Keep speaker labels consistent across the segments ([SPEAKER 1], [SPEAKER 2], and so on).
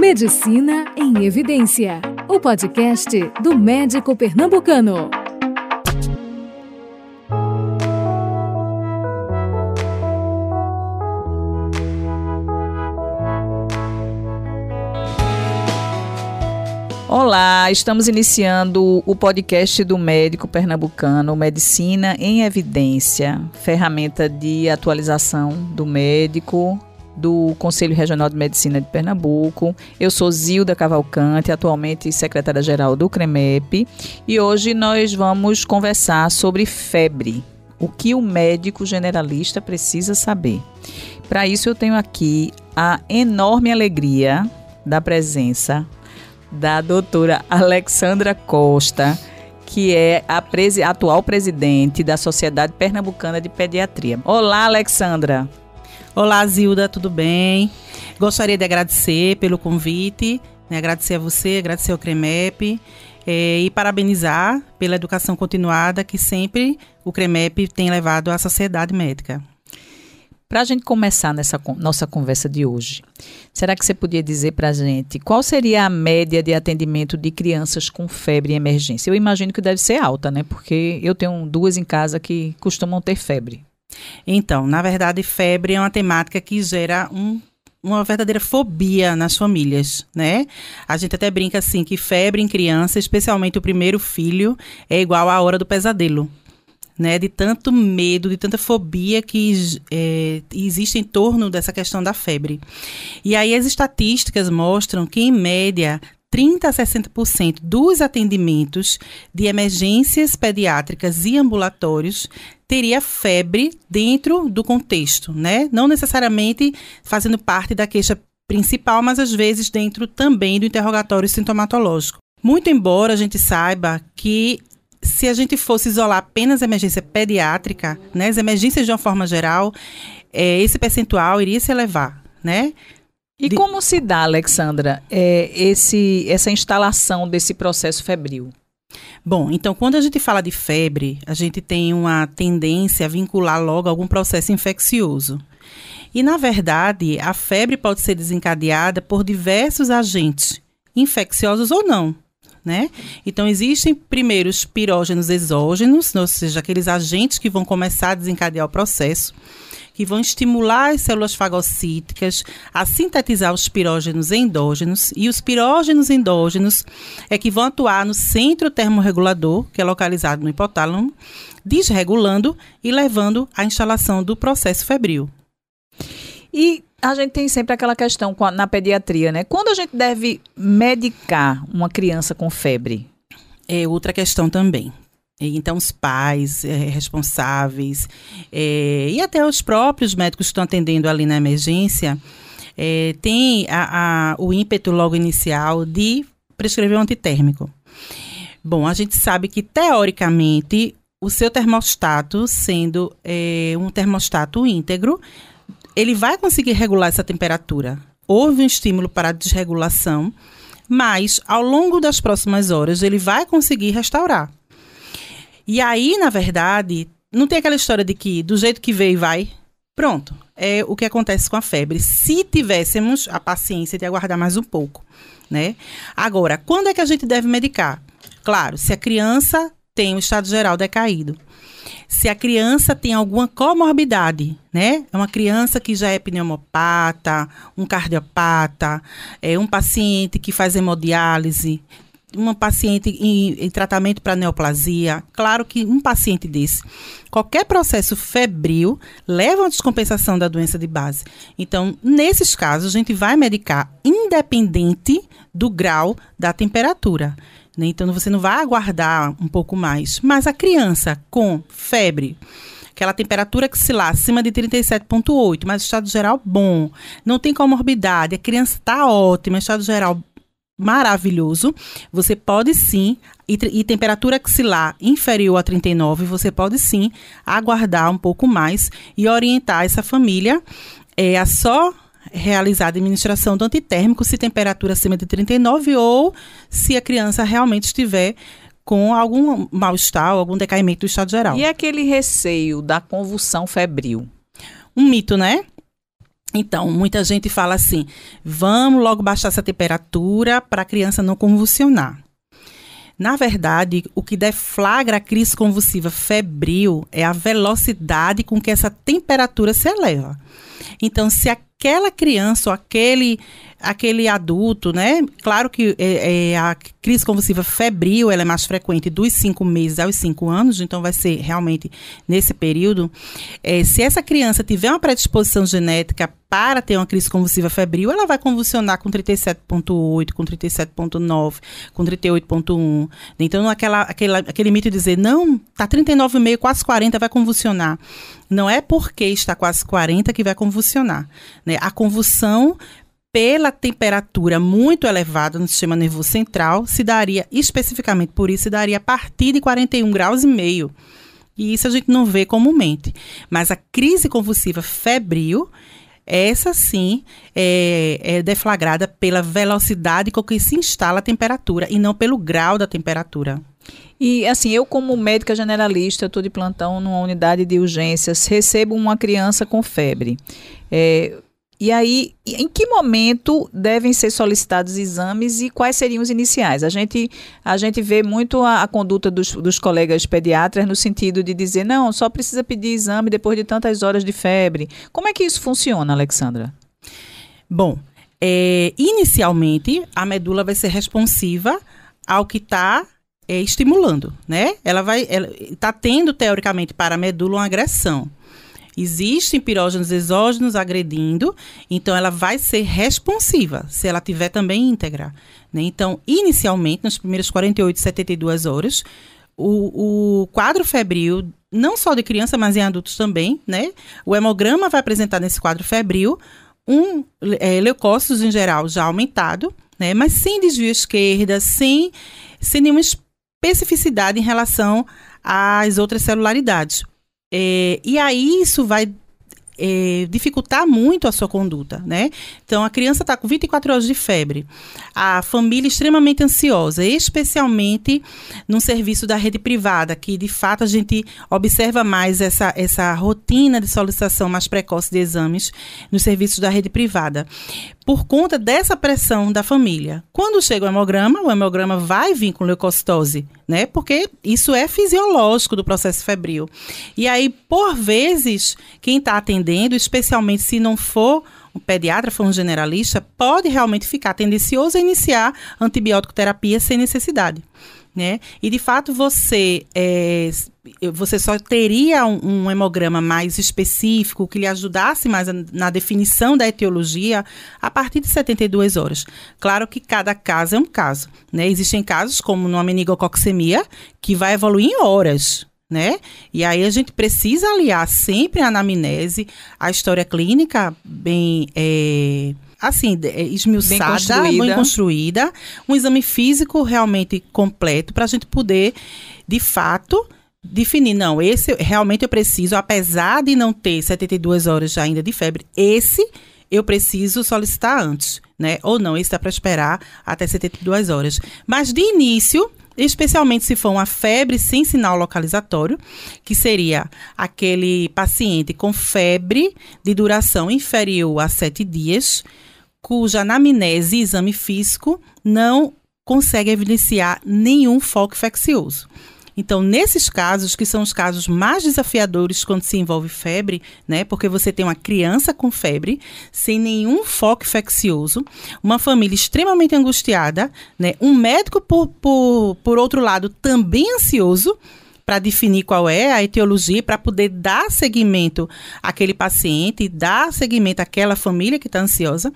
[SPEAKER 1] Medicina em Evidência, o podcast do médico pernambucano.
[SPEAKER 2] Olá, estamos iniciando o podcast do médico pernambucano Medicina em Evidência, ferramenta de atualização do médico do Conselho Regional de Medicina de Pernambuco. Eu sou Zilda Cavalcante, atualmente secretária-geral do CREMEP, e hoje nós vamos conversar sobre febre, o que o médico generalista precisa saber. Para isso eu tenho aqui a enorme alegria da presença da doutora Alexandra Costa, que é a presi atual presidente da Sociedade Pernambucana de Pediatria. Olá, Alexandra.
[SPEAKER 3] Olá, Zilda, tudo bem? Gostaria de agradecer pelo convite, né, agradecer a você, agradecer ao CREMEP é, e parabenizar pela educação continuada que sempre o CREMEP tem levado à sociedade médica.
[SPEAKER 2] Para a gente começar nessa nossa conversa de hoje, será que você podia dizer para a gente qual seria a média de atendimento de crianças com febre em emergência? Eu imagino que deve ser alta, né? Porque eu tenho duas em casa que costumam ter febre.
[SPEAKER 3] Então, na verdade, febre é uma temática que gera um uma verdadeira fobia nas famílias, né? A gente até brinca assim que febre em criança, especialmente o primeiro filho, é igual à hora do pesadelo né, de tanto medo, de tanta fobia que é, existe em torno dessa questão da febre. E aí as estatísticas mostram que, em média, 30 a 60% dos atendimentos de emergências pediátricas e ambulatórios teria febre dentro do contexto, né? Não necessariamente fazendo parte da queixa principal, mas às vezes dentro também do interrogatório sintomatológico. Muito embora a gente saiba que se a gente fosse isolar apenas a emergência pediátrica, né, as emergências de uma forma geral, é, esse percentual iria se elevar, né?
[SPEAKER 2] E de... como se dá, Alexandra, é, esse, essa instalação desse processo febril?
[SPEAKER 3] Bom, então quando a gente fala de febre, a gente tem uma tendência a vincular logo algum processo infeccioso. E, na verdade, a febre pode ser desencadeada por diversos agentes, infecciosos ou não né? Então, existem primeiro os pirógenos exógenos, ou seja, aqueles agentes que vão começar a desencadear o processo, que vão estimular as células fagocíticas a sintetizar os pirógenos endógenos, e os pirógenos endógenos é que vão atuar no centro termorregulador, que é localizado no hipotálamo, desregulando e levando à instalação do processo febril.
[SPEAKER 2] E a gente tem sempre aquela questão na pediatria, né? Quando a gente deve medicar uma criança com febre?
[SPEAKER 3] É outra questão também. Então, os pais é, responsáveis é, e até os próprios médicos que estão atendendo ali na emergência é, têm a, a, o ímpeto logo inicial de prescrever um antitérmico. Bom, a gente sabe que, teoricamente, o seu termostato, sendo é, um termostato íntegro, ele vai conseguir regular essa temperatura. Houve um estímulo para desregulação, mas ao longo das próximas horas ele vai conseguir restaurar. E aí, na verdade, não tem aquela história de que do jeito que veio vai. Pronto, é o que acontece com a febre. Se tivéssemos a paciência de aguardar mais um pouco, né? Agora, quando é que a gente deve medicar? Claro, se a criança tem o estado geral decaído se a criança tem alguma comorbidade, né? É uma criança que já é pneumopata, um cardiopata, é um paciente que faz hemodiálise, uma paciente em, em tratamento para neoplasia. Claro que um paciente desse, qualquer processo febril leva a descompensação da doença de base. Então, nesses casos, a gente vai medicar independente do grau da temperatura. Né? Então você não vai aguardar um pouco mais. Mas a criança com febre, aquela temperatura que se lá acima de 37,8, mas estado geral bom, não tem comorbidade, a criança está ótima, estado geral maravilhoso, você pode sim, e, e temperatura axilar inferior a 39, você pode sim aguardar um pouco mais e orientar essa família é, a só realizar a administração do antitérmico se temperatura acima de 39 ou se a criança realmente estiver com algum mal-estar, algum decaimento do estado geral.
[SPEAKER 2] E aquele receio da convulsão febril?
[SPEAKER 3] Um mito, né? Então, muita gente fala assim: vamos logo baixar essa temperatura para a criança não convulsionar. Na verdade, o que deflagra a crise convulsiva febril é a velocidade com que essa temperatura se eleva. Então, se aquela criança ou aquele aquele adulto, né? Claro que é, é, a crise convulsiva febril ela é mais frequente dos 5 meses aos 5 anos, então vai ser realmente nesse período. É, se essa criança tiver uma predisposição genética para ter uma crise convulsiva febril, ela vai convulsionar com 37,8, com 37,9, com 38,1. Então, aquela, aquele, aquele mito de dizer, não, tá 39,5, quase 40, vai convulsionar. Não é porque está quase 40 que vai convulsionar. Né? A convulsão pela temperatura muito elevada no sistema nervoso central, se daria, especificamente por isso, se daria a partir de 41 graus e meio. E isso a gente não vê comumente. Mas a crise convulsiva febril, essa sim é, é, deflagrada pela velocidade com que se instala a temperatura e não pelo grau da temperatura.
[SPEAKER 2] E assim, eu como médica generalista, estou de plantão numa unidade de urgências, recebo uma criança com febre. É, e aí, em que momento devem ser solicitados exames e quais seriam os iniciais? A gente, a gente vê muito a, a conduta dos, dos colegas pediatras no sentido de dizer, não, só precisa pedir exame depois de tantas horas de febre. Como é que isso funciona, Alexandra?
[SPEAKER 3] Bom, é, inicialmente a medula vai ser responsiva ao que está é, estimulando, né? Ela vai, está tendo teoricamente para a medula uma agressão. Existem pirógenos exógenos agredindo, então ela vai ser responsiva se ela tiver também íntegra. Né? Então, inicialmente, nas primeiras 48, 72 horas, o, o quadro febril, não só de criança, mas em adultos também, né? O hemograma vai apresentar nesse quadro febril um é, leucócitos em geral já aumentado, né? Mas sem desvio esquerda, sem, sem nenhuma especificidade em relação às outras celularidades. É, e aí isso vai é, dificultar muito a sua conduta, né? Então, a criança está com 24 horas de febre, a família extremamente ansiosa, especialmente num serviço da rede privada, que de fato a gente observa mais essa, essa rotina de solicitação mais precoce de exames nos serviços da rede privada por conta dessa pressão da família. Quando chega o hemograma, o hemograma vai vir com leucocitose, né? Porque isso é fisiológico do processo febril. E aí, por vezes, quem está atendendo, especialmente se não for um pediatra, for um generalista, pode realmente ficar tendencioso a iniciar antibiótico terapia sem necessidade né? E de fato você é, você só teria um, um, hemograma mais específico que lhe ajudasse mais a, na definição da etiologia a partir de 72 horas. Claro que cada caso é um caso, né? Existem casos como numa meningococcemia que vai evoluir em horas, né? E aí a gente precisa aliar sempre a anamnese, a história clínica bem é, assim, é, esmiuçada, bem construída. bem construída, um exame físico realmente completo para a gente poder, de fato, definir, não, esse realmente eu preciso, apesar de não ter 72 horas ainda de febre, esse eu preciso solicitar antes, né? Ou não, esse dá para esperar até 72 horas. Mas de início, especialmente se for uma febre sem sinal localizatório, que seria aquele paciente com febre de duração inferior a 7 dias, cuja anamnese e exame físico não consegue evidenciar nenhum foco infeccioso. Então, nesses casos, que são os casos mais desafiadores quando se envolve febre, né? Porque você tem uma criança com febre, sem nenhum foco infeccioso, uma família extremamente angustiada, né? Um médico, por, por, por outro lado, também ansioso, para definir qual é a etiologia, para poder dar seguimento àquele paciente, dar seguimento àquela família que está ansiosa.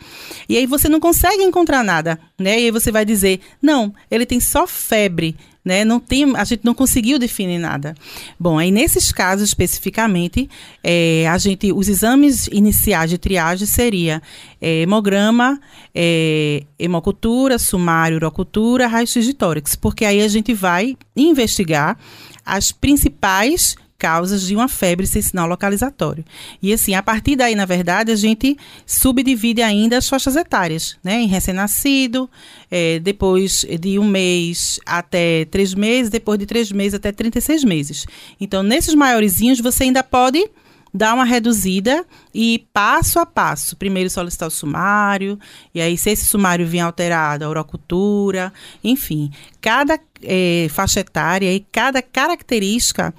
[SPEAKER 3] E aí você não consegue encontrar nada, né? E aí você vai dizer, não, ele tem só febre. Né? Não tem, a gente não conseguiu definir nada. Bom, aí nesses casos especificamente, é, a gente, os exames iniciais de triagem seria é, hemograma, é, hemocultura, sumário, urocultura, raio-x de tórax, porque aí a gente vai investigar as principais causas de uma febre sem sinal localizatório. E assim, a partir daí, na verdade, a gente subdivide ainda as faixas etárias, né? Em recém-nascido, é, depois de um mês até três meses, depois de três meses até 36 meses. Então, nesses maiorzinhos, você ainda pode dar uma reduzida e passo a passo. Primeiro solicitar o sumário, e aí se esse sumário vier alterado, a urocultura, enfim. Cada é, faixa etária e cada característica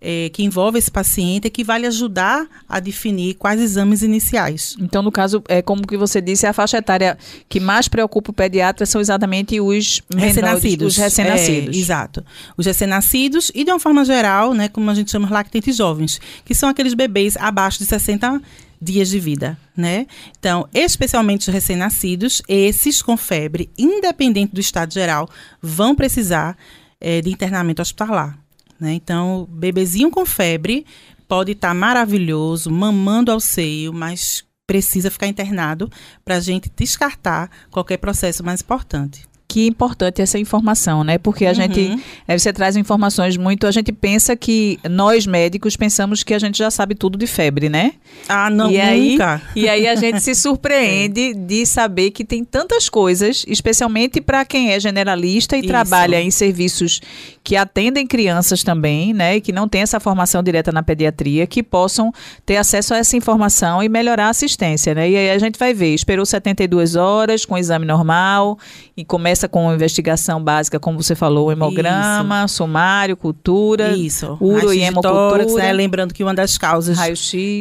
[SPEAKER 3] é, que envolve esse paciente é que vai lhe ajudar a definir quais exames iniciais.
[SPEAKER 2] Então, no caso, é como que você disse, a faixa etária que mais preocupa o pediatra são exatamente os
[SPEAKER 3] recém-nascidos.
[SPEAKER 2] Os recém-nascidos.
[SPEAKER 3] É, exato. Os recém-nascidos e, de uma forma geral, né, como a gente chama lactentes jovens, que são aqueles bebês abaixo de 60 dias de vida, né? Então, especialmente os recém-nascidos, esses com febre, independente do estado geral, vão precisar é, de internamento hospitalar. Né? Então, bebezinho com febre pode estar tá maravilhoso, mamando ao seio, mas precisa ficar internado para a gente descartar qualquer processo mais importante
[SPEAKER 2] que importante essa informação, né? Porque a uhum. gente, é, você traz informações muito, a gente pensa que nós médicos pensamos que a gente já sabe tudo de febre, né?
[SPEAKER 3] Ah, não,
[SPEAKER 2] e
[SPEAKER 3] nunca.
[SPEAKER 2] Aí, e aí a gente se surpreende de saber que tem tantas coisas, especialmente para quem é generalista e Isso. trabalha em serviços que atendem crianças também, né? E que não tem essa formação direta na pediatria, que possam ter acesso a essa informação e melhorar a assistência, né? E aí a gente vai ver, esperou 72 horas com exame normal e começa com investigação básica, como você falou, hemograma, Isso. sumário, cultura,
[SPEAKER 3] Isso.
[SPEAKER 2] uro e hemocultura.
[SPEAKER 3] Né? Lembrando que uma das causas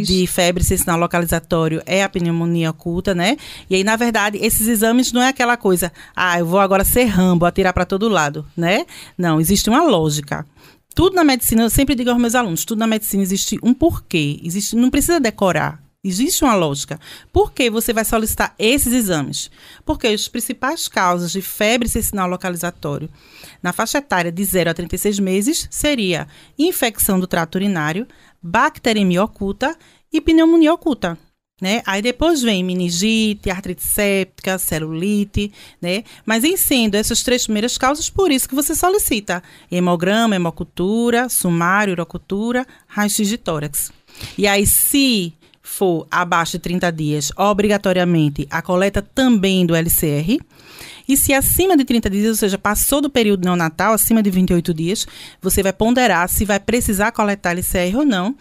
[SPEAKER 3] de febre sinal localizatório é a pneumonia oculta, né? E aí, na verdade, esses exames não é aquela coisa, ah, eu vou agora ser rambo, atirar para todo lado, né? Não, existe uma lógica tudo na medicina, eu sempre digo aos meus alunos, tudo na medicina existe um porquê, existe, não precisa decorar. Existe uma lógica. Por que você vai solicitar esses exames? Porque as principais causas de febre sem sinal localizatório na faixa etária de 0 a 36 meses seria infecção do trato urinário, bacteremia oculta e pneumonia oculta. Né? Aí depois vem meningite, artrite séptica, celulite, né? Mas em sendo essas três primeiras causas, por isso que você solicita hemograma, hemocultura, sumário, urocultura, raio-x de tórax. E aí, se for abaixo de 30 dias, obrigatoriamente a coleta também do LCR. E se acima de 30 dias, ou seja, passou do período neonatal, acima de 28 dias, você vai ponderar se vai precisar coletar LCR ou não.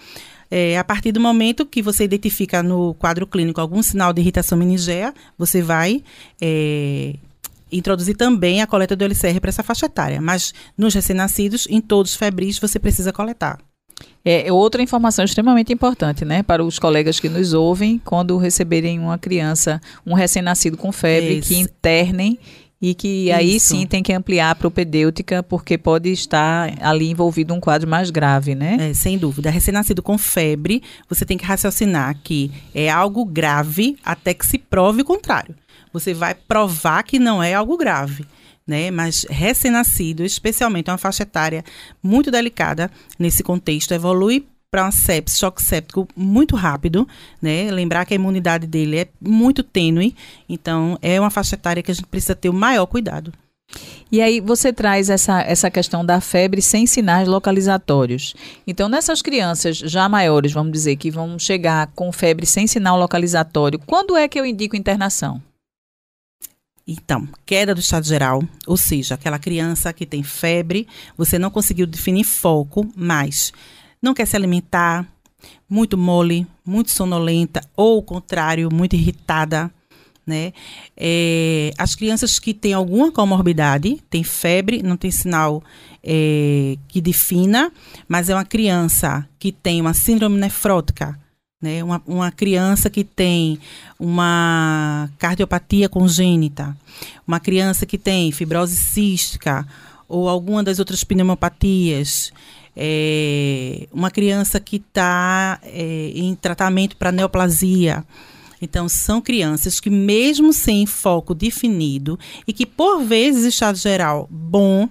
[SPEAKER 3] É, a partir do momento que você identifica no quadro clínico algum sinal de irritação meningea, você vai é, introduzir também a coleta do LCR para essa faixa etária. Mas nos recém-nascidos, em todos febris, você precisa coletar.
[SPEAKER 2] É, é outra informação extremamente importante, né, para os colegas que nos ouvem, quando receberem uma criança, um recém-nascido com febre, Esse. que internem e que aí Isso. sim tem que ampliar a propedêutica, porque pode estar ali envolvido um quadro mais grave, né?
[SPEAKER 3] É, sem dúvida. Recém-nascido com febre, você tem que raciocinar que é algo grave até que se prove o contrário. Você vai provar que não é algo grave né? Mas recém-nascido, especialmente uma faixa etária muito delicada nesse contexto, evolui para uma sepsis, choque séptico muito rápido, né? Lembrar que a imunidade dele é muito tênue, então é uma faixa etária que a gente precisa ter o maior cuidado.
[SPEAKER 2] E aí você traz essa, essa questão da febre sem sinais localizatórios. Então, nessas crianças já maiores, vamos dizer, que vão chegar com febre sem sinal localizatório, quando é que eu indico internação?
[SPEAKER 3] Então, queda do estado geral, ou seja, aquela criança que tem febre, você não conseguiu definir foco, mas não quer se alimentar, muito mole, muito sonolenta, ou o contrário, muito irritada, né? É, as crianças que têm alguma comorbidade, tem febre, não tem sinal é, que defina, mas é uma criança que tem uma síndrome nefrótica, né? Uma, uma criança que tem uma cardiopatia congênita, uma criança que tem fibrose cística ou alguma das outras pneumopatias, é, uma criança que está é, em tratamento para neoplasia. Então, são crianças que, mesmo sem foco definido e que, por vezes, estado geral bom,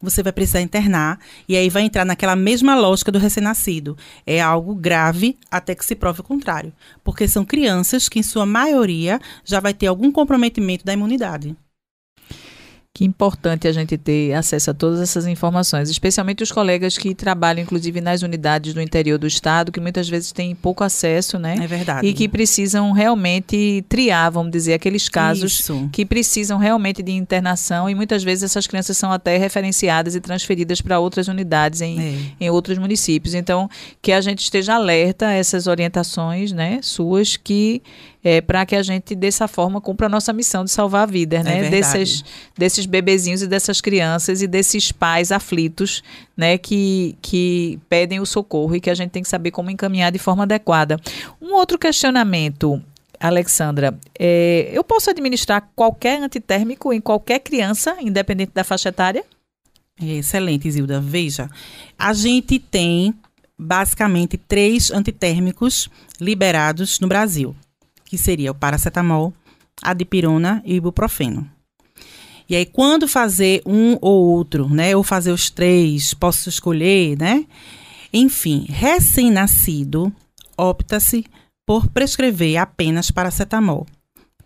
[SPEAKER 3] você vai precisar internar e aí vai entrar naquela mesma lógica do recém-nascido. É algo grave até que se prove o contrário, porque são crianças que, em sua maioria, já vai ter algum comprometimento da imunidade.
[SPEAKER 2] Que importante a gente ter acesso a todas essas informações, especialmente os colegas que trabalham, inclusive, nas unidades do interior do estado, que muitas vezes têm pouco acesso, né?
[SPEAKER 3] É verdade.
[SPEAKER 2] E que precisam realmente triar, vamos dizer, aqueles casos Isso. que precisam realmente de internação e muitas vezes essas crianças são até referenciadas e transferidas para outras unidades em, é. em outros municípios. Então, que a gente esteja alerta a essas orientações, né, suas, que é, para que a gente, dessa forma, cumpra a nossa missão de salvar vidas, é né? desses, desses bebezinhos e dessas crianças e desses pais aflitos, né? Que, que pedem o socorro e que a gente tem que saber como encaminhar de forma adequada. Um outro questionamento Alexandra, é, eu posso administrar qualquer antitérmico em qualquer criança, independente da faixa etária?
[SPEAKER 3] Excelente, Zilda. Veja, a gente tem basicamente três antitérmicos liberados no Brasil que seria o paracetamol, a dipirona e o ibuprofeno. E aí, quando fazer um ou outro, né? Ou fazer os três, posso escolher, né? Enfim, recém-nascido, opta-se por prescrever apenas paracetamol.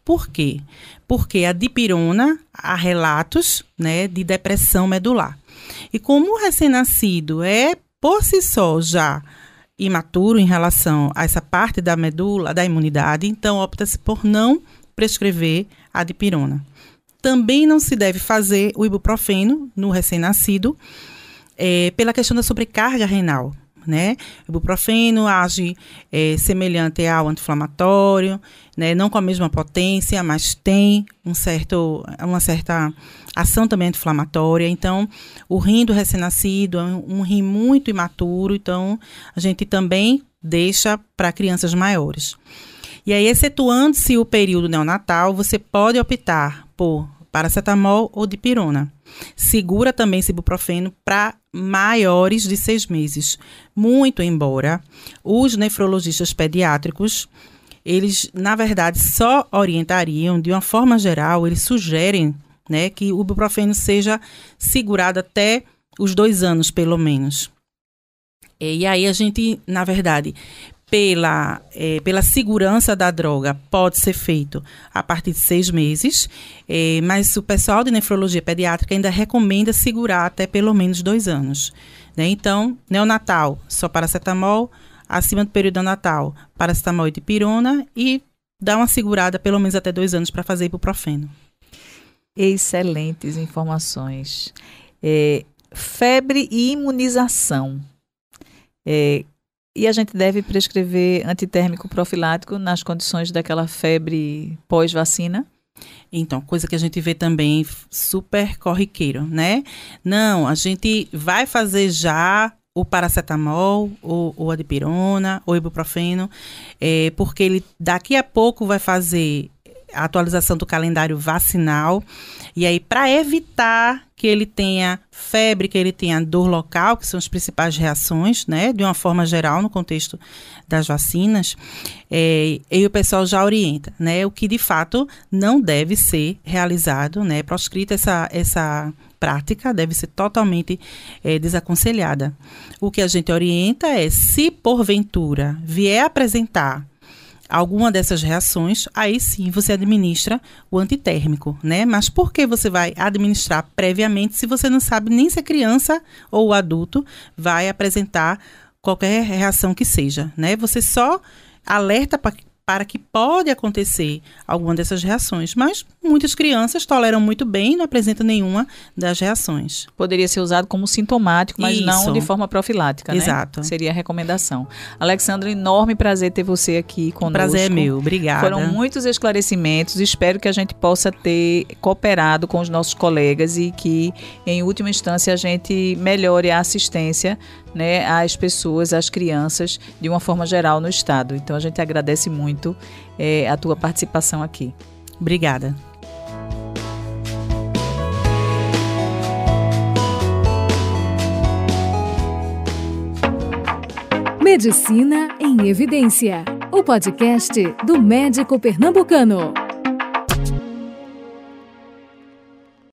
[SPEAKER 3] Por quê? Porque a dipirona há relatos né, de depressão medular. E como o recém-nascido é por si só já imaturo em relação a essa parte da medula, da imunidade, então opta-se por não prescrever a dipirona. Também não se deve fazer o ibuprofeno no recém-nascido é, pela questão da sobrecarga renal. Né? O ibuprofeno age é, semelhante ao anti-inflamatório, né? não com a mesma potência, mas tem um certo, uma certa ação também anti-inflamatória. Então, o rim do recém-nascido é um rim muito imaturo, então a gente também deixa para crianças maiores. E aí, excetuando-se o período neonatal, você pode optar por paracetamol ou dipirona. Segura também esse ibuprofeno para maiores de seis meses. Muito embora os nefrologistas pediátricos, eles, na verdade, só orientariam, de uma forma geral, eles sugerem né? Que o ibuprofeno seja segurado até os dois anos, pelo menos. E aí a gente, na verdade, pela, é, pela segurança da droga, pode ser feito a partir de seis meses, é, mas o pessoal de nefrologia pediátrica ainda recomenda segurar até pelo menos dois anos. Né? Então, neonatal, só paracetamol, acima do período neonatal, paracetamol e dipirona, e dá uma segurada pelo menos até dois anos para fazer ibuprofeno.
[SPEAKER 2] Excelentes informações. É, febre e imunização. É, e a gente deve prescrever antitérmico profilático nas condições daquela febre pós-vacina?
[SPEAKER 3] Então, coisa que a gente vê também super corriqueiro, né? Não, a gente vai fazer já o paracetamol, ou, a dipirona, ou ibuprofeno, é, porque ele daqui a pouco vai fazer a atualização do calendário vacinal. E aí, para evitar que ele tenha febre, que ele tenha dor local, que são as principais reações, né, de uma forma geral no contexto das vacinas, é, e o pessoal já orienta, né, o que de fato não deve ser realizado, né, proscrita essa, essa prática, deve ser totalmente é, desaconselhada. O que a gente orienta é, se porventura vier apresentar alguma dessas reações, aí sim você administra o antitérmico, né? Mas por que você vai administrar previamente se você não sabe nem se a criança ou o adulto vai apresentar qualquer reação que seja, né? Você só alerta para que pode acontecer alguma dessas reações, mas muitas crianças toleram muito bem e não apresentam nenhuma das reações.
[SPEAKER 2] Poderia ser usado como sintomático, mas Isso. não de forma profilática,
[SPEAKER 3] né? Exato.
[SPEAKER 2] Seria a recomendação. Alexandra, enorme prazer ter você aqui conosco.
[SPEAKER 3] Prazer é meu, obrigada.
[SPEAKER 2] Foram muitos esclarecimentos, espero que a gente possa ter cooperado com os nossos colegas e que, em última instância, a gente melhore a assistência né, às pessoas, às crianças, de uma forma geral no Estado. Então a gente agradece muito é, a tua participação aqui.
[SPEAKER 3] Obrigada.
[SPEAKER 1] Medicina em Evidência, o podcast do médico pernambucano.